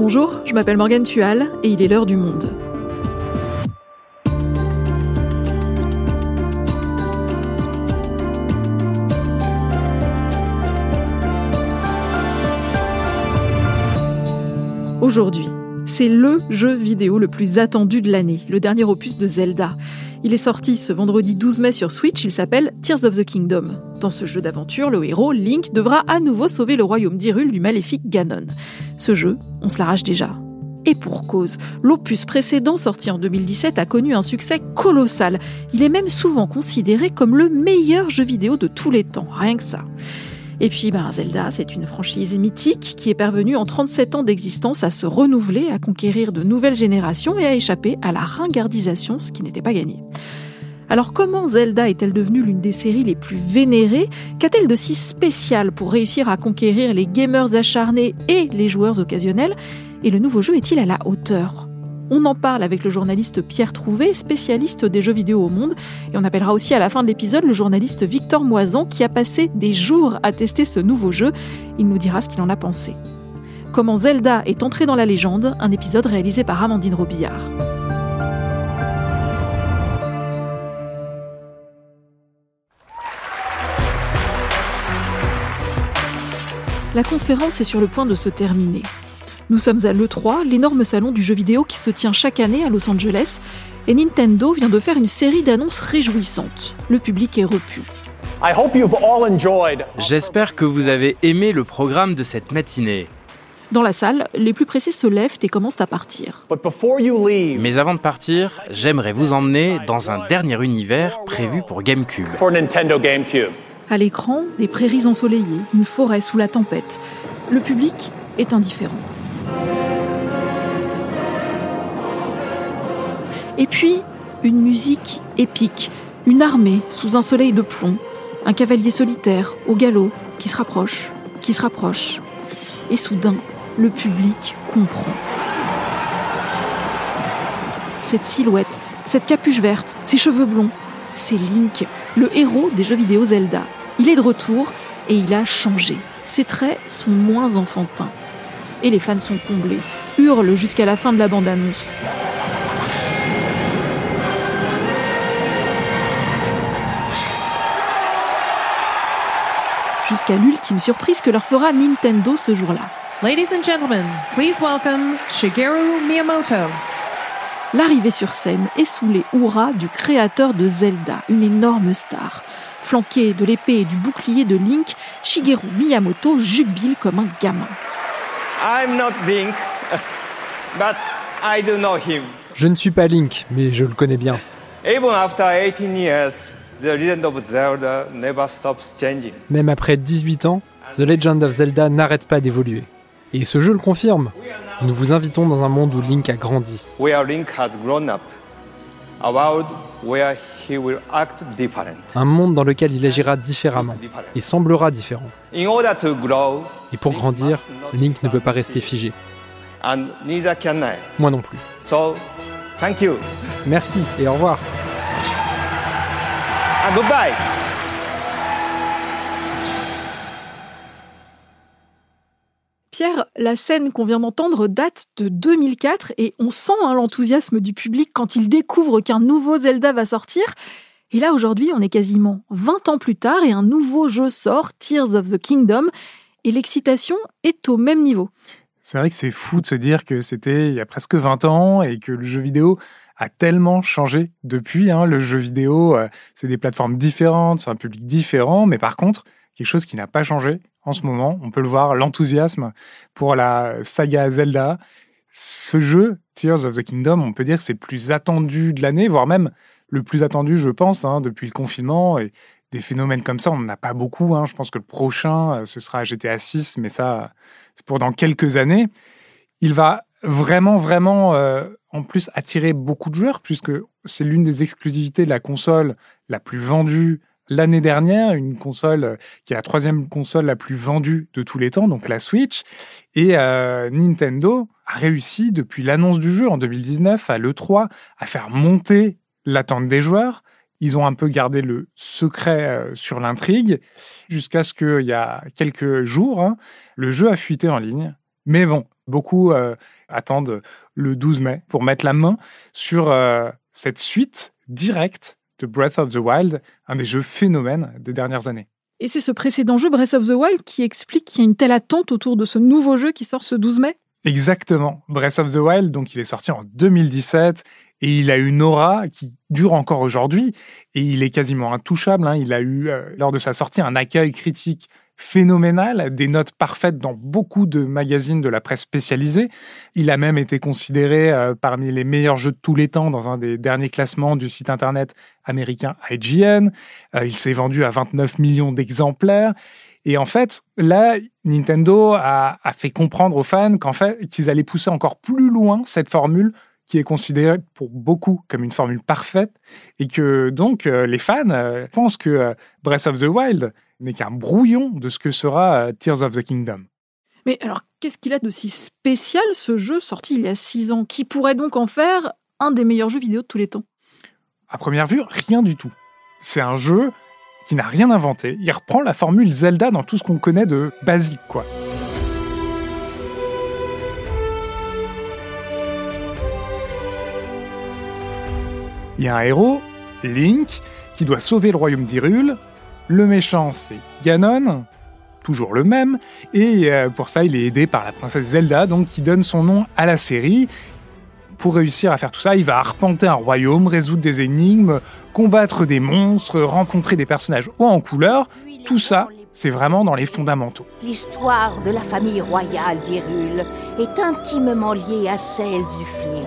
Bonjour, je m'appelle Morgane Tual et il est l'heure du monde. Aujourd'hui, c'est le jeu vidéo le plus attendu de l'année, le dernier opus de Zelda. Il est sorti ce vendredi 12 mai sur Switch, il s'appelle Tears of the Kingdom. Dans ce jeu d'aventure, le héros, Link, devra à nouveau sauver le royaume d'Hyrule du maléfique Ganon. Ce jeu, on se l'arrache déjà. Et pour cause, l'opus précédent sorti en 2017 a connu un succès colossal. Il est même souvent considéré comme le meilleur jeu vidéo de tous les temps, rien que ça. Et puis ben, Zelda, c'est une franchise mythique qui est parvenue en 37 ans d'existence à se renouveler, à conquérir de nouvelles générations et à échapper à la ringardisation, ce qui n'était pas gagné. Alors comment Zelda est-elle devenue l'une des séries les plus vénérées? Qu'a-t-elle de si spécial pour réussir à conquérir les gamers acharnés et les joueurs occasionnels? Et le nouveau jeu est-il à la hauteur? On en parle avec le journaliste Pierre Trouvé, spécialiste des jeux vidéo au monde. Et on appellera aussi à la fin de l'épisode le journaliste Victor Moisan qui a passé des jours à tester ce nouveau jeu. Il nous dira ce qu'il en a pensé. Comment Zelda est entré dans la légende, un épisode réalisé par Amandine Robillard. La conférence est sur le point de se terminer. Nous sommes à l'E3, l'énorme salon du jeu vidéo qui se tient chaque année à Los Angeles, et Nintendo vient de faire une série d'annonces réjouissantes. Le public est repu. J'espère que vous avez aimé le programme de cette matinée. Dans la salle, les plus précis se lèvent et commencent à partir. Mais avant de partir, j'aimerais vous emmener dans un dernier univers prévu pour GameCube. À l'écran, des prairies ensoleillées, une forêt sous la tempête. Le public est indifférent. Et puis, une musique épique, une armée sous un soleil de plomb, un cavalier solitaire au galop qui se rapproche, qui se rapproche. Et soudain, le public comprend. Cette silhouette, cette capuche verte, ces cheveux blonds, c'est Link, le héros des jeux vidéo Zelda. Il est de retour et il a changé. Ses traits sont moins enfantins. Et les fans sont comblés, hurlent jusqu'à la fin de la bande-annonce. jusqu'à l'ultime surprise que leur fera Nintendo ce jour-là. Ladies and gentlemen, please welcome Shigeru Miyamoto. L'arrivée sur scène est sous les hurrahs du créateur de Zelda, une énorme star. Flanqué de l'épée et du bouclier de Link, Shigeru Miyamoto jubile comme un gamin. I'm not Link, but I do know him. Je ne suis pas Link, mais je le connais bien. Even after 18 years, The Legend of Zelda never stops changing. Même après 18 ans, The Legend of Zelda n'arrête pas d'évoluer. Et ce jeu le confirme. Nous vous invitons dans un monde où Link a grandi. Where Link has grown up. A world where he will act different. Un monde dans lequel il agira différemment et semblera différent. Et pour grandir, Link ne peut pas rester figé. And neither can I. Moi non plus. So, thank you. Merci et au revoir. Goodbye. La scène qu'on vient d'entendre date de 2004 et on sent hein, l'enthousiasme du public quand il découvre qu'un nouveau Zelda va sortir. Et là, aujourd'hui, on est quasiment 20 ans plus tard et un nouveau jeu sort, Tears of the Kingdom, et l'excitation est au même niveau. C'est vrai que c'est fou de se dire que c'était il y a presque 20 ans et que le jeu vidéo a tellement changé depuis. Hein. Le jeu vidéo, euh, c'est des plateformes différentes, c'est un public différent, mais par contre, quelque chose qui n'a pas changé en ce moment, on peut le voir, l'enthousiasme pour la saga Zelda. Ce jeu, Tears of the Kingdom, on peut dire que c'est le plus attendu de l'année, voire même le plus attendu, je pense, hein, depuis le confinement. Et des phénomènes comme ça, on n'en a pas beaucoup. Hein. Je pense que le prochain, euh, ce sera GTA 6, mais ça, c'est pour dans quelques années. Il va vraiment, vraiment, euh, en plus, attirer beaucoup de joueurs, puisque c'est l'une des exclusivités de la console la plus vendue l'année dernière, une console euh, qui est la troisième console la plus vendue de tous les temps, donc la Switch. Et euh, Nintendo a réussi, depuis l'annonce du jeu en 2019 à l'E3, à faire monter l'attente des joueurs. Ils ont un peu gardé le secret sur l'intrigue, jusqu'à ce qu'il y a quelques jours, hein, le jeu a fuité en ligne. Mais bon, Beaucoup euh, attendent le 12 mai pour mettre la main sur euh, cette suite directe de Breath of the Wild, un des jeux phénomènes des dernières années. Et c'est ce précédent jeu, Breath of the Wild, qui explique qu'il y a une telle attente autour de ce nouveau jeu qui sort ce 12 mai Exactement. Breath of the Wild, donc il est sorti en 2017 et il a une aura qui dure encore aujourd'hui et il est quasiment intouchable. hein. Il a eu, euh, lors de sa sortie, un accueil critique phénoménal, des notes parfaites dans beaucoup de magazines de la presse spécialisée. Il a même été considéré euh, parmi les meilleurs jeux de tous les temps dans un des derniers classements du site internet américain IGN. Euh, il s'est vendu à 29 millions d'exemplaires. Et en fait, là, Nintendo a, fait comprendre aux fans qu'en fait, qu'ils allaient pousser encore plus loin cette formule qui est considérée pour beaucoup comme une formule parfaite, et que donc euh, les fans pensent que Breath of the Wild n'est qu'un brouillon de ce que sera euh, Tears of the Kingdom. Mais alors, qu'est-ce qu'il a de si spécial ce jeu sorti il y a 6 ans, qui pourrait donc en faire un des meilleurs jeux vidéo de tous les temps? À première vue, rien du tout. C'est un jeu qui n'a rien inventé. Il reprend la formule Zelda dans tout ce qu'on connaît de basique, quoi. Il y a un héros, Link, qui doit sauver le royaume d'Hyrule. Le méchant, c'est Ganon, toujours le même. Et euh, pour ça, il est aidé par la princesse Zelda, donc qui donne son nom à la série. Pour réussir à faire tout ça, il va arpenter un royaume, résoudre des énigmes, combattre des monstres, rencontrer des personnages hauts en couleur. Tout ça, c'est vraiment dans les fondamentaux. L'histoire de la famille royale d'Hyrule est intimement liée à celle du fléau,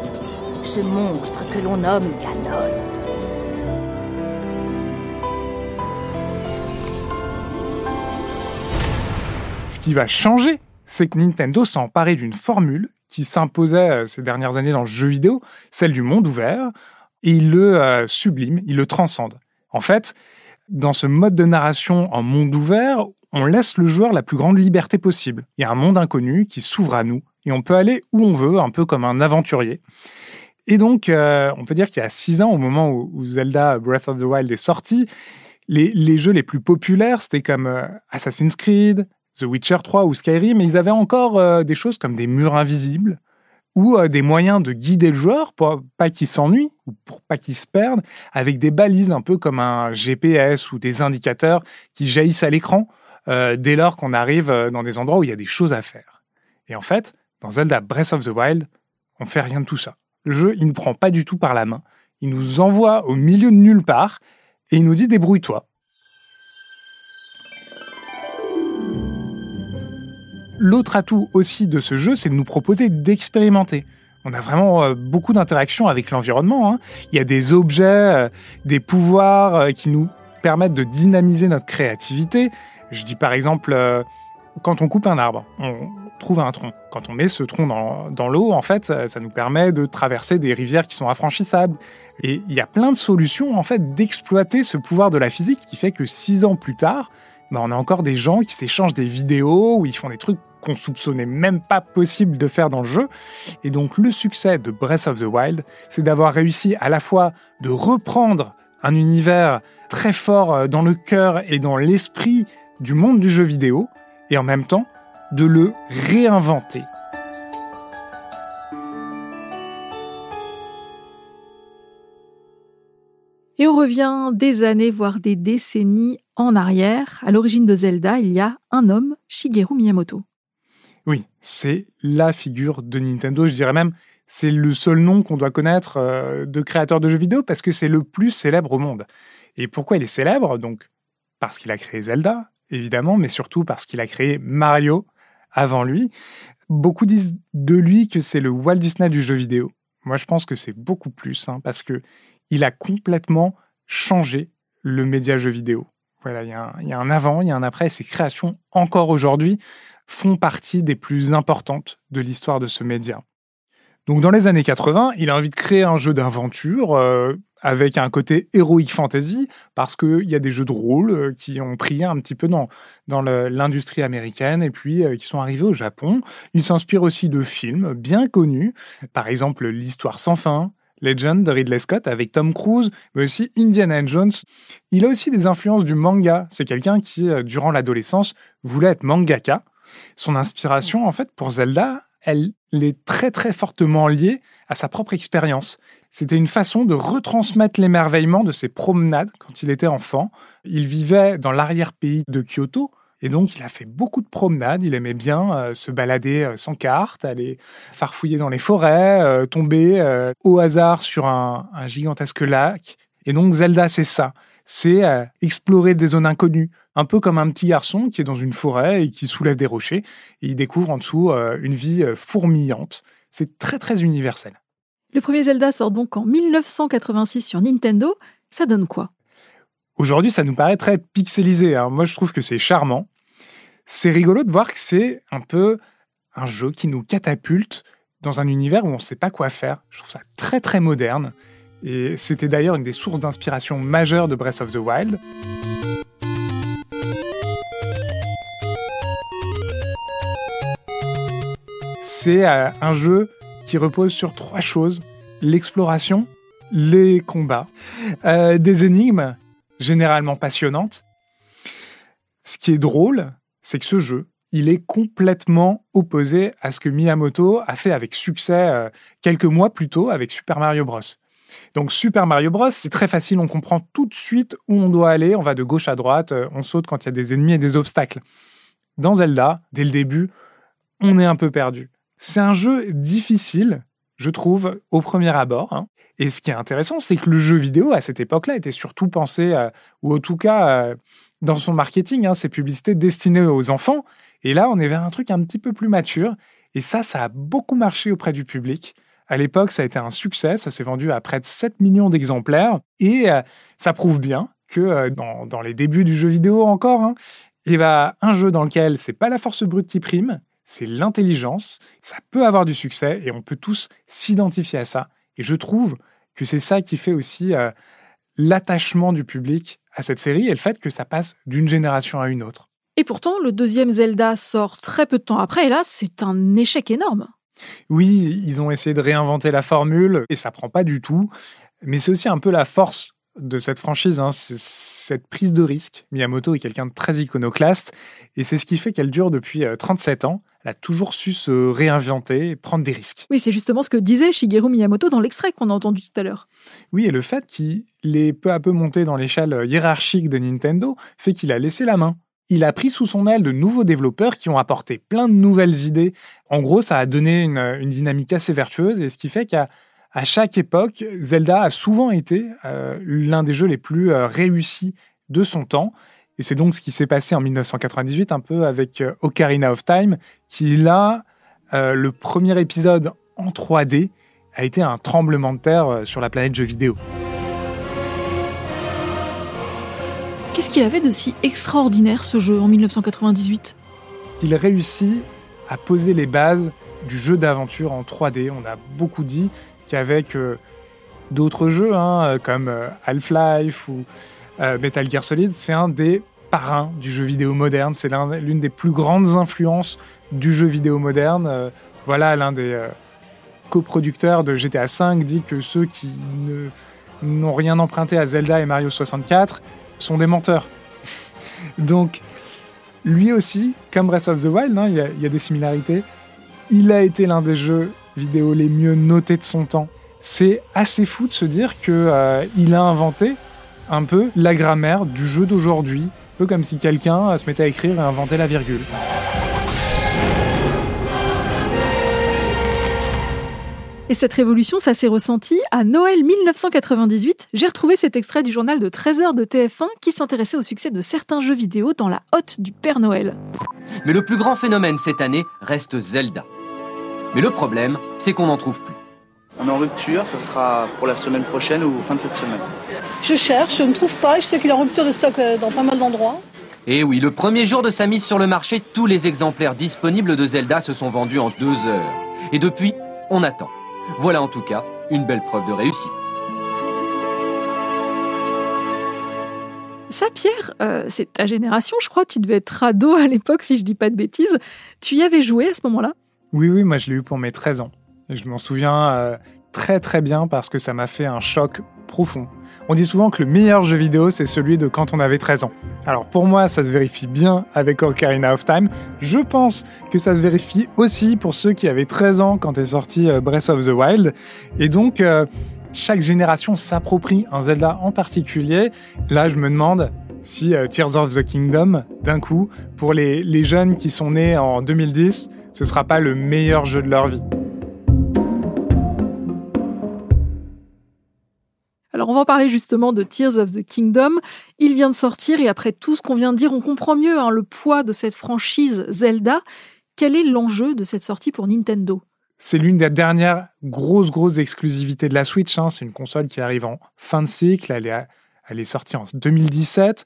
ce monstre que l'on nomme Ganon. Ce qui va changer, c'est que Nintendo s'est emparé d'une formule qui s'imposait euh, ces dernières années dans le jeu vidéo, celle du monde ouvert, et il le euh, sublime, il le transcende. En fait, dans ce mode de narration en monde ouvert, on laisse le joueur la plus grande liberté possible. Il y a un monde inconnu qui s'ouvre à nous, et on peut aller où on veut, un peu comme un aventurier. Et donc, euh, on peut dire qu'il y a six ans, au moment où, Zelda Breath of the Wild est sorti, les, jeux les plus populaires, c'était comme Assassin's Creed, The Witcher 3 ou Skyrim, mais ils avaient encore euh, des choses comme des murs invisibles ou euh, des moyens de guider le joueur pour pas qu'il s'ennuie ou pour pas qu'il se perde, avec des balises un peu comme un GPS ou des indicateurs qui jaillissent à l'écran euh, dès lors qu'on arrive dans des endroits où il y a des choses à faire. Et en fait, dans Zelda Breath of the Wild, on fait rien de tout ça. Le jeu, il ne prend pas du tout par la main. Il nous envoie au milieu de nulle part et il nous dit débrouille-toi. L'autre atout aussi de ce jeu, c'est de nous proposer d'expérimenter. On a vraiment euh, beaucoup d'interactions avec l'environnement. hein. Il y a des objets, euh, des pouvoirs euh, qui nous permettent de dynamiser notre créativité. Je dis par exemple, quand on coupe un arbre, on trouve un tronc. Quand on met ce tronc dans, l'eau, en fait, ça, nous permet de traverser des rivières qui sont infranchissables. Et il y a plein de solutions, en fait, d'exploiter ce pouvoir de la physique qui fait que six ans plus tard, bah, on a encore des gens qui s'échangent des vidéos où ils font des trucs qu'on soupçonnait même pas possible de faire dans le jeu. Et donc le succès de Breath of the Wild, c'est d'avoir réussi à la fois de reprendre un univers très fort euh, dans le cœur et dans l'esprit du monde du jeu vidéo, et en même temps de le réinventer. Et on revient des années, voire des décennies en arrière. À l'origine de Zelda, il y a un homme, Shigeru Miyamoto. Oui, c'est la figure de Nintendo, je dirais même, c'est le seul nom qu'on doit connaître euh, de créateur de jeux vidéo parce que c'est le plus célèbre au monde. Et pourquoi il est célèbre? Donc, parce qu'il a créé Zelda, évidemment, mais surtout parce qu'il a créé Mario avant lui. Beaucoup disent de lui que c'est le Walt Disney du jeu vidéo. Moi, je pense que c'est beaucoup plus, hein, parce que il a complètement changé le média jeu vidéo. Voilà, il y, a un- avant, il y a un après, ses créations, encore aujourd'hui, font partie des plus importantes de l'histoire de ce média. Donc dans les années 80, il a envie de créer un jeu d'aventure euh, avec un côté heroic fantasy, parce qu'il y a des jeux de rôle euh, qui ont pris un petit peu dans, l'industrie américaine et puis euh, qui sont arrivés au Japon. Il s'inspire aussi de films bien connus, par exemple L'Histoire sans fin, Legend de Ridley Scott avec Tom Cruise, mais aussi Indiana Jones. Il a aussi des influences du manga. C'est quelqu'un qui, euh, durant l'adolescence, voulait être mangaka. Son inspiration, en fait, pour Zelda, elle est très très fortement liée à sa propre expérience. C'était une façon de retransmettre l'émerveillement de ses promenades quand il était enfant. Il vivait dans l'arrière-pays de Kyoto, et donc, il a fait beaucoup de promenades. Il aimait bien euh, se balader euh, sans carte, aller farfouiller dans les forêts, euh, tomber au hasard sur un, gigantesque lac. Et donc, Zelda, c'est ça. C'est explorer des zones inconnues. Un peu comme un petit garçon qui est dans une forêt et qui soulève des rochers. Et il découvre en dessous une vie fourmillante. C'est très, très universel. Le premier Zelda sort donc en 1986 sur Nintendo. Ça donne quoi? Aujourd'hui, ça nous paraît très pixelisé. Hein. Moi, je trouve que c'est charmant. C'est rigolo de voir que c'est un peu un jeu qui nous catapulte dans un univers où on ne sait pas quoi faire. Je trouve ça très très moderne. Et c'était d'ailleurs une des sources d'inspiration majeures de Breath of the Wild. C'est euh, un jeu qui repose sur trois choses. L'exploration, les combats, euh, des énigmes généralement passionnante. Ce qui est drôle, c'est que ce jeu, il est complètement opposé à ce que Miyamoto a fait avec succès euh, quelques mois plus tôt avec Super Mario Bros. Donc Super Mario Bros, c'est très facile, on comprend tout de suite où on doit aller, on va de gauche à droite, euh, on saute quand il y a des ennemis et des obstacles. Dans Zelda, dès le début, on est un peu perdu. C'est un jeu difficile, je trouve, au premier abord. Hein. Et ce qui est intéressant, c'est que le jeu vidéo, à cette époque-là, était surtout pensé, euh, ou en tout cas, euh, dans son marketing, hein, ses publicités destinées aux enfants. Et là, on est vers un truc un petit peu plus mature. Et ça, ça a beaucoup marché auprès du public. À l'époque, ça a été un succès. Ça s'est vendu à près de 7 millions d'exemplaires. Et euh, ça prouve bien que dans, les débuts du jeu vidéo encore, hein, et bah, un jeu dans lequel c'est pas la force brute qui prime, c'est l'intelligence. Ça peut avoir du succès et on peut tous s'identifier à ça. Et je trouve que c'est ça qui fait aussi euh, l'attachement du public à cette série et le fait que ça passe d'une génération à une autre. Et pourtant, le deuxième Zelda sort très peu de temps après, et là, c'est un échec énorme. Oui, ils ont essayé de réinventer la formule, et ça prend pas du tout. Mais c'est aussi un peu la force de cette franchise, hein. Cette prise de risque. Miyamoto est quelqu'un de très iconoclaste, et c'est ce qui fait qu'elle dure depuis 37 euh, ans elle a toujours su se réinventer et prendre des risques. Oui, c'est justement ce que disait Shigeru Miyamoto dans l'extrait qu'on a entendu tout à l'heure. Oui, et le fait qu'il est peu à peu monté dans l'échelle hiérarchique de Nintendo fait qu'il a laissé la main. Il a pris sous son aile de nouveaux développeurs qui ont apporté plein de nouvelles idées. En gros, ça a donné une, dynamique assez vertueuse et ce qui fait qu'à chaque époque, Zelda a souvent été euh, l'un des jeux les plus euh, réussis de son temps. Et c'est donc ce qui s'est passé en 1998, un peu avec euh, Ocarina of Time, qui là, le premier épisode en 3D, a été un tremblement de terre sur la planète jeux vidéo. Qu'est-ce qu'il avait de si extraordinaire ce jeu en 1998 Il réussit à poser les bases du jeu d'aventure en 3D. On a beaucoup dit qu'avec d'autres jeux hein, comme Half-Life ou Metal Gear Solid, c'est un des parrain du jeu vidéo moderne. C'est l'une des plus grandes influences du jeu vidéo moderne. Euh, voilà, l'un des euh, coproducteurs de GTA V dit que ceux qui n'ont rien emprunté à Zelda et Mario 64 sont des menteurs. Donc, lui aussi, comme Breath of the Wild, hein, il y, a des similarités. Il a été l'un des jeux vidéo les mieux notés de son temps. C'est assez fou de se dire qu'il euh, a inventé un peu la grammaire du jeu d'aujourd'hui, peu comme si quelqu'un se mettait à écrire et inventait la virgule. Et cette révolution, ça s'est ressenti à Noël 1998. J'ai retrouvé cet extrait du journal de 13h de TF1 qui s'intéressait au succès de certains jeux vidéo dans la hotte du Père Noël. Mais le plus grand phénomène cette année reste Zelda. Mais le problème, c'est qu'on n'en trouve plus. On est en rupture, ce sera pour la semaine prochaine ou fin de cette semaine. Je cherche, je ne trouve pas, je sais qu'il est en rupture de stock euh, dans pas mal d'endroits. Et oui, le premier jour de sa mise sur le marché, tous les exemplaires disponibles de Zelda se sont vendus en deux heures. Et depuis, on attend. Voilà en tout cas une belle preuve de réussite. Ça, Pierre, euh, c'est ta génération, je crois. Tu devais être ado à l'époque, si je dis pas de bêtises. Tu y avais joué à ce moment-là? Oui, oui, moi je l'ai eu pour mes 13 ans. je m'en souviens, euh, très très bien parce que ça m'a fait un choc profond. On dit souvent que le meilleur jeu vidéo, c'est celui de quand on avait 13 ans. Alors pour moi, ça se vérifie bien avec Ocarina of Time. Je pense que ça se vérifie aussi pour ceux qui avaient 13 ans quand est sorti euh, Breath of the Wild. Et donc, euh, chaque génération s'approprie un Zelda en particulier. Là, je me demande si Tears of the Kingdom, d'un coup, pour les, les jeunes qui sont nés en 2010, ce sera pas le meilleur jeu de leur vie. Alors on va parler justement de Tears of the Kingdom. Il vient de sortir et après tout ce qu'on vient de dire, on comprend mieux hein, le poids de cette franchise Zelda. Quel est l'enjeu de cette sortie pour Nintendo? C'est l'une des dernières grosses, grosses exclusivités de la Switch. Hein. C'est une console qui arrive en fin de cycle. Elle est, elle est sortie en 2017.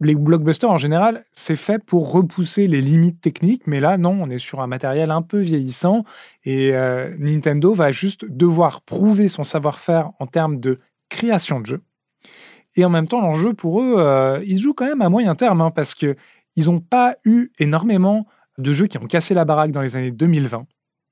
Les blockbusters, en général, c'est fait pour repousser les limites techniques. Mais là, non, on est sur un matériel un peu vieillissant. Et euh, Nintendo va juste devoir prouver son savoir-faire en termes de création de jeux. Et en même temps, l'enjeu pour eux, euh, ils jouent quand même à moyen terme. Hein, parce qu'ils n'ont pas eu énormément de jeux qui ont cassé la baraque dans les années 2020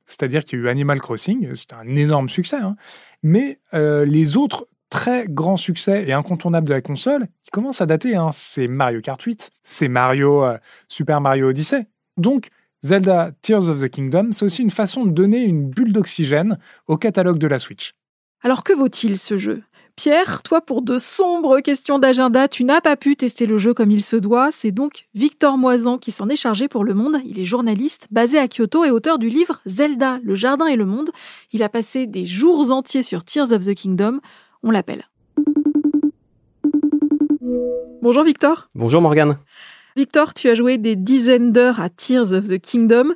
c'est-à-dire qu'il y a eu Animal Crossing, c'était un énorme succès, hein. mais euh, les autres très grands succès et incontournables de la console, qui commencent à dater, hein. c'est Mario Kart 8, c'est Mario euh, Super Mario Odyssey. Donc Zelda Tears of the Kingdom, c'est aussi une façon de donner une bulle d'oxygène au catalogue de la Switch. Alors que vaut-il ce jeu? Pierre, toi, pour de sombres questions d'agenda, tu n'as pas pu tester le jeu comme il se doit. C'est donc Victor Moisan qui s'en est chargé pour Le Monde. Il est journaliste, basé à Kyoto et auteur du livre Zelda, le jardin et le monde. Il a passé des jours entiers sur Tears of the Kingdom. On l'appelle. Bonjour Victor. Bonjour Morgane. Victor, tu as joué des dizaines d'heures à Tears of the Kingdom.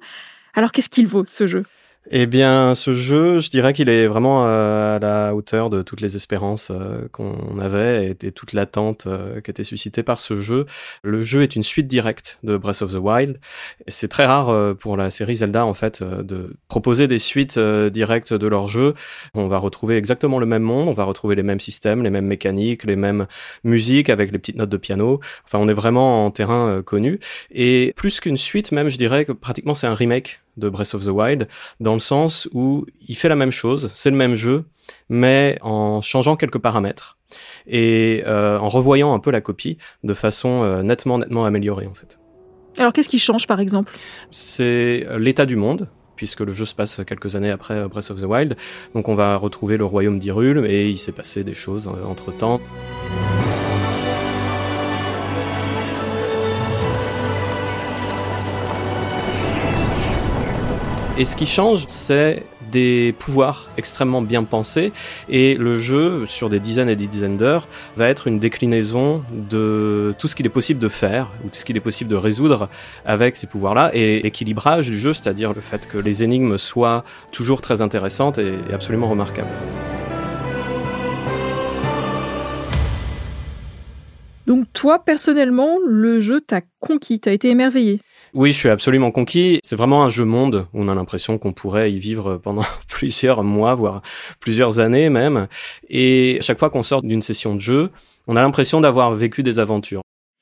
Alors qu'est-ce qu'il vaut ce jeu? Eh bien, ce jeu, je dirais qu'il est vraiment euh, à la hauteur de toutes les espérances euh, qu'on avait et, toute l'attente euh, qui était suscitée par ce jeu. Le jeu est une suite directe de Breath of the Wild. C'est très rare pour la série Zelda, en fait, de proposer des suites directes de leur jeu. On va retrouver exactement le même monde, on va retrouver les mêmes systèmes, les mêmes mécaniques, les mêmes musiques avec les petites notes de piano. Enfin, on est vraiment en terrain connu. Et plus qu'une suite, même, je dirais que pratiquement c'est un remake de Breath of the Wild, dans le sens où il fait la même chose, c'est le même jeu, mais en changeant quelques paramètres et euh, en revoyant un peu la copie de façon euh, nettement, nettement améliorée en fait. Alors qu'est-ce qui change par exemple? C'est l'état du monde, puisque le jeu se passe quelques années après Breath of the Wild. Donc on va retrouver le royaume d'Hyrule et il s'est passé des choses euh, Et ce qui change, c'est des pouvoirs extrêmement bien pensés et le jeu sur des dizaines et des dizaines d'heures va être une déclinaison de tout ce qu'il est possible de faire ou tout ce qu'il est possible de résoudre avec ces pouvoirs-là et l'équilibrage du jeu, c'est-à-dire le fait que les énigmes soient toujours très intéressantes et absolument remarquables. Donc toi, personnellement, le jeu t'a conquis, t'as été émerveillé oui, je suis absolument conquis. C'est vraiment un jeu monde. On a l'impression qu'on pourrait y vivre pendant plusieurs mois, voire plusieurs années même. Et chaque fois qu'on sort d'une session de jeu, on a l'impression d'avoir vécu des aventures.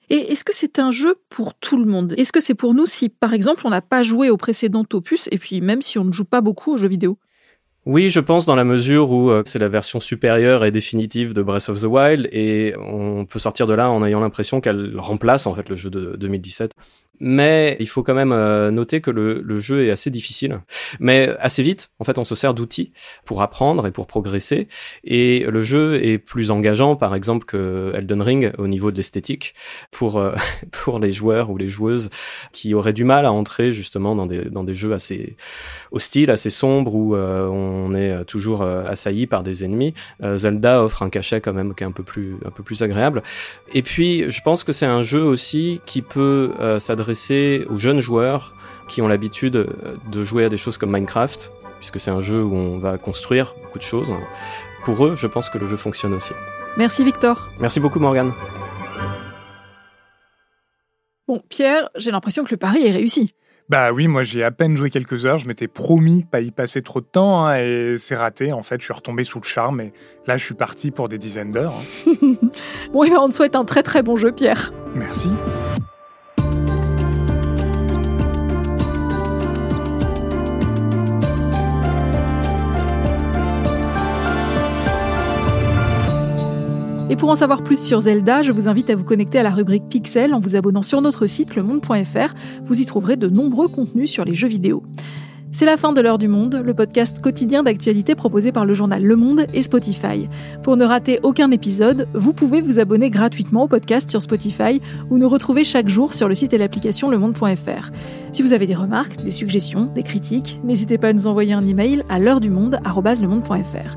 Et est-ce que c'est un jeu pour tout le monde? Est-ce que c'est pour nous si, par exemple, on n'a pas joué au précédent opus, et puis même si on ne joue pas beaucoup aux jeux vidéo? Oui, je pense dans la mesure où euh, c'est la version supérieure et définitive de Breath of the Wild et on peut sortir de là en ayant l'impression qu'elle remplace en fait le jeu de 2017. Mais il faut quand même euh, noter que le, le, jeu est assez difficile. Mais assez vite, en fait, on se sert d'outils pour apprendre et pour progresser. Et le jeu est plus engageant, par exemple, que Elden Ring au niveau de l'esthétique pour euh, pour les joueurs ou les joueuses qui auraient du mal à entrer justement dans des dans des jeux assez hostiles, assez sombres où on on est euh, toujours euh, assailli par des ennemis. Euh, Zelda offre un cachet quand même qui est un peu plus un peu plus agréable. Et puis je pense que c'est un jeu aussi qui peut s'adresser aux jeunes joueurs qui ont l'habitude de jouer à des choses comme Minecraft, puisque c'est un jeu où on va construire beaucoup de choses. Pour eux, je pense que le jeu fonctionne aussi. Merci Victor. Merci beaucoup Morgane. Bon, Pierre, j'ai l'impression que le pari est réussi. Bah oui, moi j'ai à peine joué quelques heures, je m'étais promis de pas y passer trop de temps hein, et c'est raté. En fait, je suis retombé sous le charme et là je suis parti pour des dizaines d'heures. Hein. bon, et ben, on te souhaite un très très bon jeu, Pierre. Merci. Et pour en savoir plus sur Zelda, je vous invite à vous connecter à la rubrique Pixel en vous abonnant sur notre site lemonde.fr. Vous y trouverez de nombreux contenus sur les jeux vidéo. C'est la fin de l'heure du monde, le podcast quotidien d'actualité proposé par le journal Le Monde et Spotify. Pour ne rater aucun épisode, vous pouvez vous abonner gratuitement au podcast sur Spotify ou nous retrouver chaque jour sur le site et l'application lemonde.fr. Si vous avez des remarques, des suggestions, des critiques, n'hésitez pas à nous envoyer un email à l'heure du monde @lemonde.fr.